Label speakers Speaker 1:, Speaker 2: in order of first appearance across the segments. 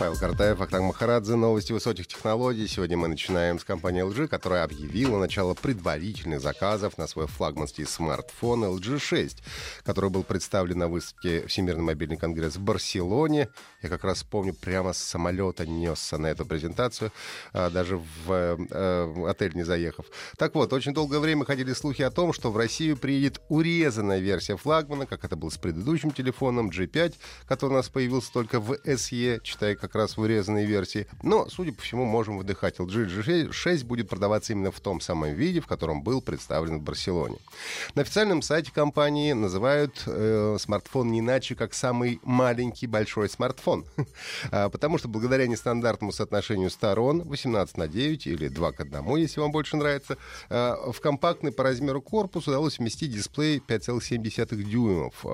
Speaker 1: Павел Картаев, Ахтанг Махарадзе. Новости высоких технологий. Сегодня мы начинаем с компании LG, которая объявила начало предварительных заказов на свой флагманский смартфон LG 6, который был представлен на выставке Всемирный мобильный конгресс в Барселоне. Я как раз помню, прямо с самолета несся на эту презентацию, а, даже в э, отель не заехав. Так вот, очень долгое время ходили слухи о том, что в Россию приедет урезанная версия флагмана, как это было с предыдущим телефоном G5, который у нас появился только в SE, читая как раз в урезанной версии. Но, судя по всему, можем выдыхать. LG G6 будет продаваться именно в том самом виде, в котором был представлен в Барселоне. На официальном сайте компании называют э, смартфон не иначе, как самый маленький большой смартфон. А, потому что благодаря нестандартному соотношению сторон 18 на 9 или 2 к 1, если вам больше нравится, э, в компактный по размеру корпус удалось вместить дисплей 5,7 дюймов.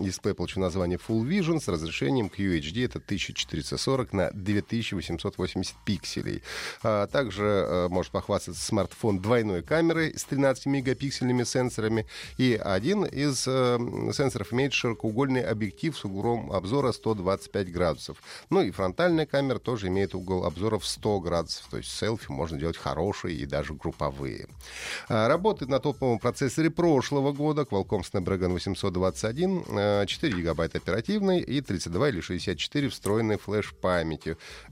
Speaker 1: Дисплей получил название Full Vision с разрешением QHD, это 1440 на 2880 пикселей. А, также э, может похвастаться смартфон двойной камерой с 13-мегапиксельными сенсорами. И один из э, сенсоров имеет широкоугольный объектив с углом обзора 125 градусов. Ну и фронтальная камера тоже имеет угол обзора в 100 градусов. То есть селфи можно делать хорошие и даже групповые. А, работает на топовом процессоре прошлого года Qualcomm Snapdragon 821, 4 гигабайта оперативной и 32 или 64 встроенной флеш-памяти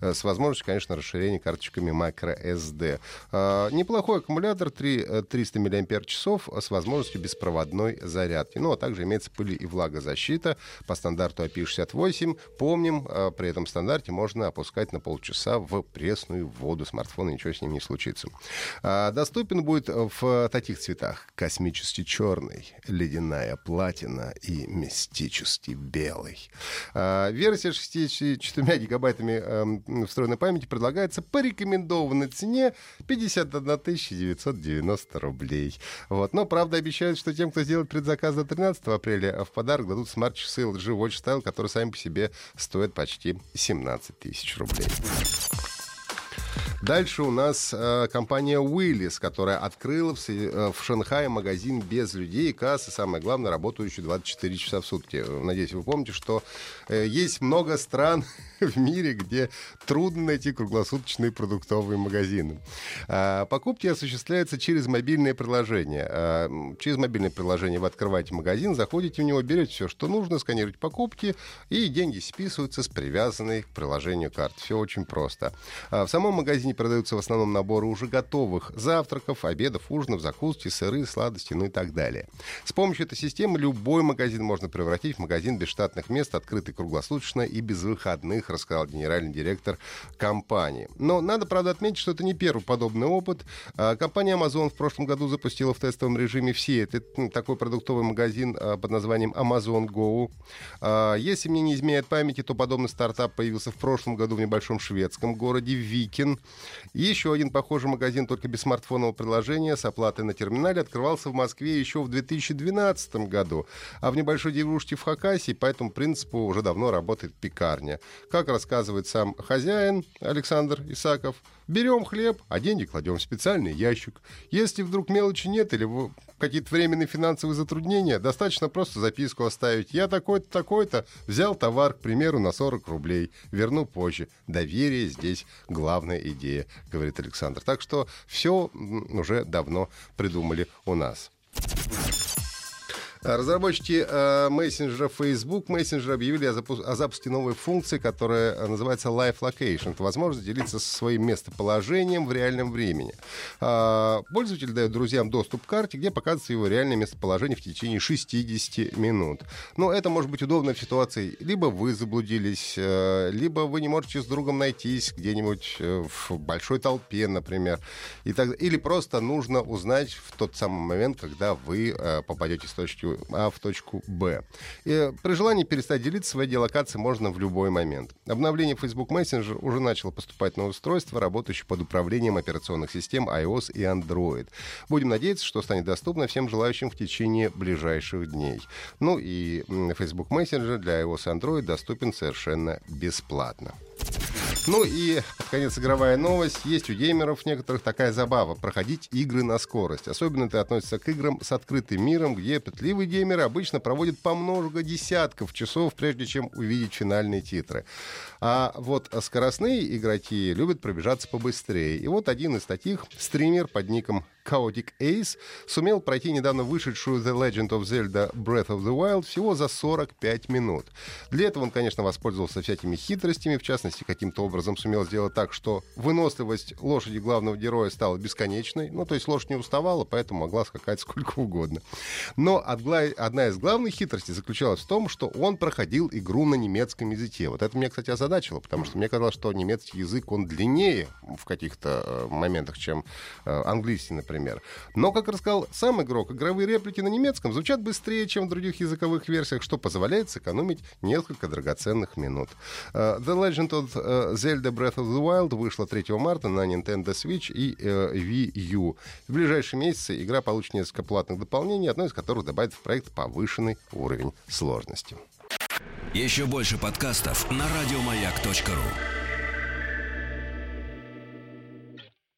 Speaker 1: э, с возможностью, конечно, расширения карточками microSD. А, неплохой аккумулятор 3, 300 мАч с возможностью беспроводной зарядки. Ну, а также имеется пыли и влагозащита по стандарту IP68. Помним, э, при этом стандарте можно опускать на полчаса в пресную воду смартфона, ничего с ним не случится. Доступен будет в таких цветах. Космический черный, ледяная платина и мистический белый. Версия 64 гигабайтами э, встроенной памяти предлагается по рекомендованной цене 51 990 рублей. Вот. Но, правда, обещают, что тем, кто сделает предзаказ до 13 апреля, в подарок дадут смарт-часы LG Watch Style, которые сами по себе стоят почти 17 тысяч рублей. Дальше у нас э, компания Willys, которая открыла в, э, в Шанхае магазин без людей, кассы, самое главное, работающий 24 часа в сутки. Надеюсь, вы помните, что э, есть много стран в мире, где трудно найти круглосуточные продуктовые магазины. А, покупки осуществляются через мобильное приложение. А, через мобильное приложение вы открываете магазин, заходите в него, берете все, что нужно, сканируете покупки, и деньги списываются с привязанной к приложению карты. Все очень просто. А, в самом магазине продаются в основном наборы уже готовых завтраков, обедов, ужинов, закуски, сыры, сладости, ну и так далее. С помощью этой системы любой магазин можно превратить в магазин без штатных мест, открытый круглосуточно и без выходных, рассказал генеральный директор компании. Но надо, правда, отметить, что это не первый подобный опыт. А, компания Amazon в прошлом году запустила в тестовом режиме все. Это ну, такой продуктовый магазин а, под названием Amazon Go. А, если мне не изменяет памяти, то подобный стартап появился в прошлом году в небольшом шведском городе Викин. И еще один похожий магазин, только без смартфонного приложения, с оплатой на терминале, открывался в Москве еще в 2012 году. А в небольшой деревушке в Хакасии по этому принципу уже давно работает пекарня. Как рассказывает сам хозяин Александр Исаков, берем хлеб, а деньги кладем в специальный ящик. Если вдруг мелочи нет или какие-то временные финансовые затруднения, достаточно просто записку оставить. Я такой-то, такой-то, взял товар, к примеру, на 40 рублей, верну позже. Доверие здесь главная идея, говорит Александр. Так что все уже давно придумали у нас. Разработчики э, мессенджера Facebook Messenger объявили о, запу- о запуске новой функции, которая э, называется Live Location. Это возможность делиться своим местоположением в реальном времени. Э, пользователь дает друзьям доступ к карте, где показывается его реальное местоположение в течение 60 минут. Но это может быть удобно в ситуации, либо вы заблудились, э, либо вы не можете с другом найтись где-нибудь в большой толпе, например. И так, или просто нужно узнать в тот самый момент, когда вы попадете с точки А в точку Б. И при желании перестать делиться своей геолокацией можно в любой момент. Обновление Facebook Messenger уже начало поступать на устройства, работающие под управлением операционных систем iOS и Android. Будем надеяться, что станет доступно всем желающим в течение ближайших дней. Ну и Facebook Messenger для iOS и Android доступен совершенно бесплатно. Ну и, под конец, игровая новость. Есть у геймеров некоторых такая забава — проходить игры на скорость. Особенно это относится к играм с открытым миром, где пытливые геймеры обычно проводят по много десятков часов, прежде чем увидеть финальные титры. А вот скоростные игроки любят пробежаться побыстрее. И вот один из таких, стример под ником Chaotic Ace сумел пройти недавно вышедшую The Legend of Zelda Breath of the Wild всего за 45 минут. Для этого он, конечно, воспользовался всякими хитростями, в частности, каким-то образом сумел сделать так, что выносливость лошади главного героя стала бесконечной. Ну, то есть лошадь не уставала, поэтому могла скакать сколько угодно. Но одна из главных хитростей заключалась в том, что он проходил игру на немецком языке. Вот это меня, кстати, озадачило, потому что мне казалось, что немецкий язык, он длиннее в каких-то э, моментах, чем э, английский, например. Но, как рассказал сам игрок, игровые реплики на немецком звучат быстрее, чем в других языковых версиях, что позволяет сэкономить несколько драгоценных минут. Uh, The Legend of Zelda Breath of the Wild вышла 3 марта на Nintendo Switch и uh, Wii U. В ближайшие месяцы игра получит несколько платных дополнений, одно из которых добавит в проект повышенный уровень сложности.
Speaker 2: Еще больше подкастов на радиомаяк.ру